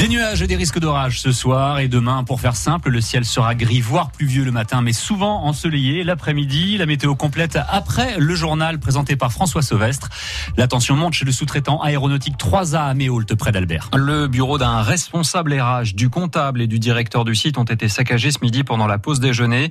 Des nuages et des risques d'orage ce soir et demain. Pour faire simple, le ciel sera gris, voire pluvieux le matin, mais souvent ensoleillé l'après-midi. La météo complète après le journal présenté par François Sauvestre. La tension monte chez le sous-traitant aéronautique 3A à Méault, près d'Albert. Le bureau d'un responsable RH, du comptable et du directeur du site ont été saccagés ce midi pendant la pause déjeuner.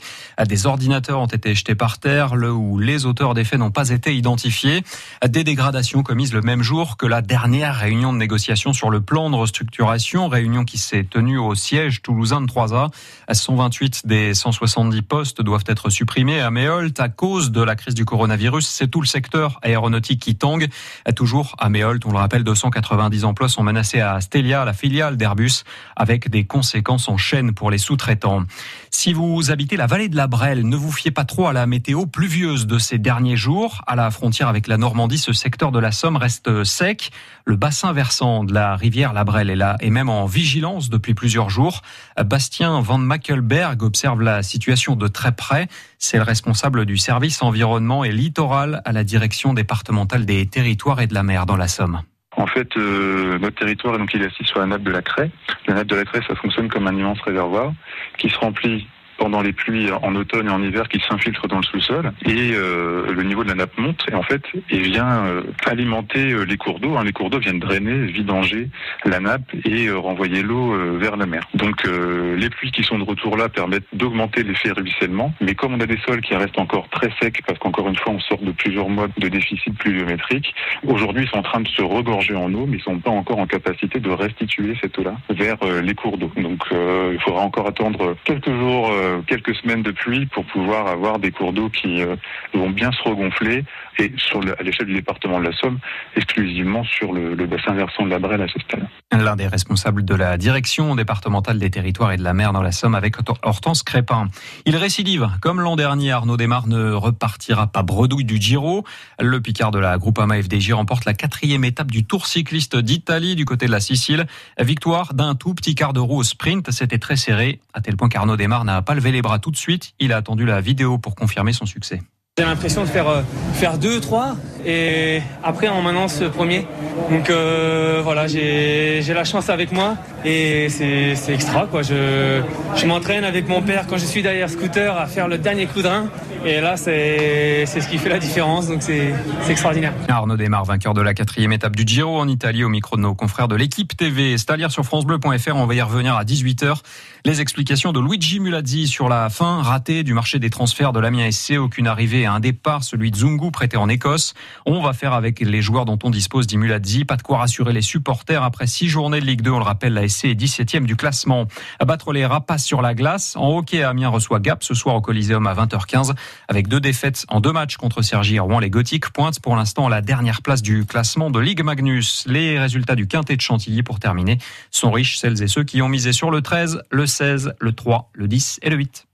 Des ordinateurs ont été jetés par terre, le où les auteurs des faits n'ont pas été identifiés. Des dégradations commises le même jour que la dernière réunion de négociation sur le plan de restructuration réunion qui s'est tenue au siège toulousain de 3A. 128 des 170 postes doivent être supprimés à Méholt à cause de la crise du coronavirus. C'est tout le secteur aéronautique qui tangue. Toujours à Méholt, on le rappelle, 290 emplois sont menacés à Stelia, la filiale d'Airbus, avec des conséquences en chaîne pour les sous-traitants. Si vous habitez la vallée de la Brelle, ne vous fiez pas trop à la météo pluvieuse de ces derniers jours. À la frontière avec la Normandie, ce secteur de la Somme reste sec. Le bassin versant de la rivière la Brelle est là et même en vigilance depuis plusieurs jours. Bastien Van Mackelberg observe la situation de très près. C'est le responsable du service environnement et littoral à la direction départementale des territoires et de la mer dans la Somme. En fait, euh, notre territoire donc il est assis sur la nappe de la Craie. La nappe de la Craie, ça fonctionne comme un immense réservoir qui se remplit pendant les pluies en automne et en hiver qui s'infiltrent dans le sous-sol et euh, le niveau de la nappe monte et en fait il vient euh, alimenter euh, les cours d'eau. Hein. Les cours d'eau viennent drainer, vidanger la nappe et renvoyer l'eau vers la mer. Donc les pluies qui sont de retour là permettent d'augmenter l'effet ruissellement, mais comme on a des sols qui restent encore très secs parce qu'encore une fois on sort de plusieurs mois de déficit pluviométrique, aujourd'hui ils sont en train de se regorger en eau mais ils sont pas encore en capacité de restituer cette eau-là vers les cours d'eau. Donc il faudra encore attendre quelques jours quelques semaines de pluie pour pouvoir avoir des cours d'eau qui euh, vont bien se regonfler et sur à l'échelle du département de la Somme, exclusivement sur le, bassin versant de la Brelle à ce stade. L'un des responsables de la direction départementale des territoires et de la mer dans la Somme avec Hortense Crépin. Il récidive. Comme l'an dernier, Arnaud Desmar ne repartira pas bredouille du Giro. Le Picard de la Groupama FDJ remporte la quatrième étape du Tour cycliste d'Italie du côté de la Sicile. Victoire d'un tout petit quart de roue au sprint. C'était très serré, à tel point qu'Arnaud Desmar n'a pas levé les bras tout de suite. Il a attendu la vidéo pour confirmer son succès. J'ai l'impression de faire, euh, faire deux, trois et après en maintenant ce premier. Donc euh, voilà, j'ai la chance avec moi et c'est extra. Quoi. Je, je m'entraîne avec mon père quand je suis derrière scooter à faire le dernier coup de rein. Et là, c'est ce qui fait la différence. Donc c'est extraordinaire. Arnaud Desmar, vainqueur de la quatrième étape du Giro en Italie, au micro de nos confrères de l'équipe TV. C'est à lire sur FranceBleu.fr. On va y revenir à 18h. Les explications de Luigi Mulazzi sur la fin ratée du marché des transferts de l'Amiens SC. Aucune arrivée un départ, celui de Zungu prêté en Écosse. On va faire avec les joueurs dont on dispose, dit. Pas de quoi rassurer les supporters après six journées de Ligue 2. On le rappelle, la SC est 17e du classement. Battre les rapaces sur la glace. En hockey, Amiens reçoit Gap ce soir au Coliseum à 20h15 avec deux défaites en deux matchs contre Sergi Rouen. Les Gothiques pointent pour l'instant la dernière place du classement de Ligue Magnus. Les résultats du quintet de Chantilly pour terminer sont riches. Celles et ceux qui ont misé sur le 13, le 16, le 3, le 10 et le 8.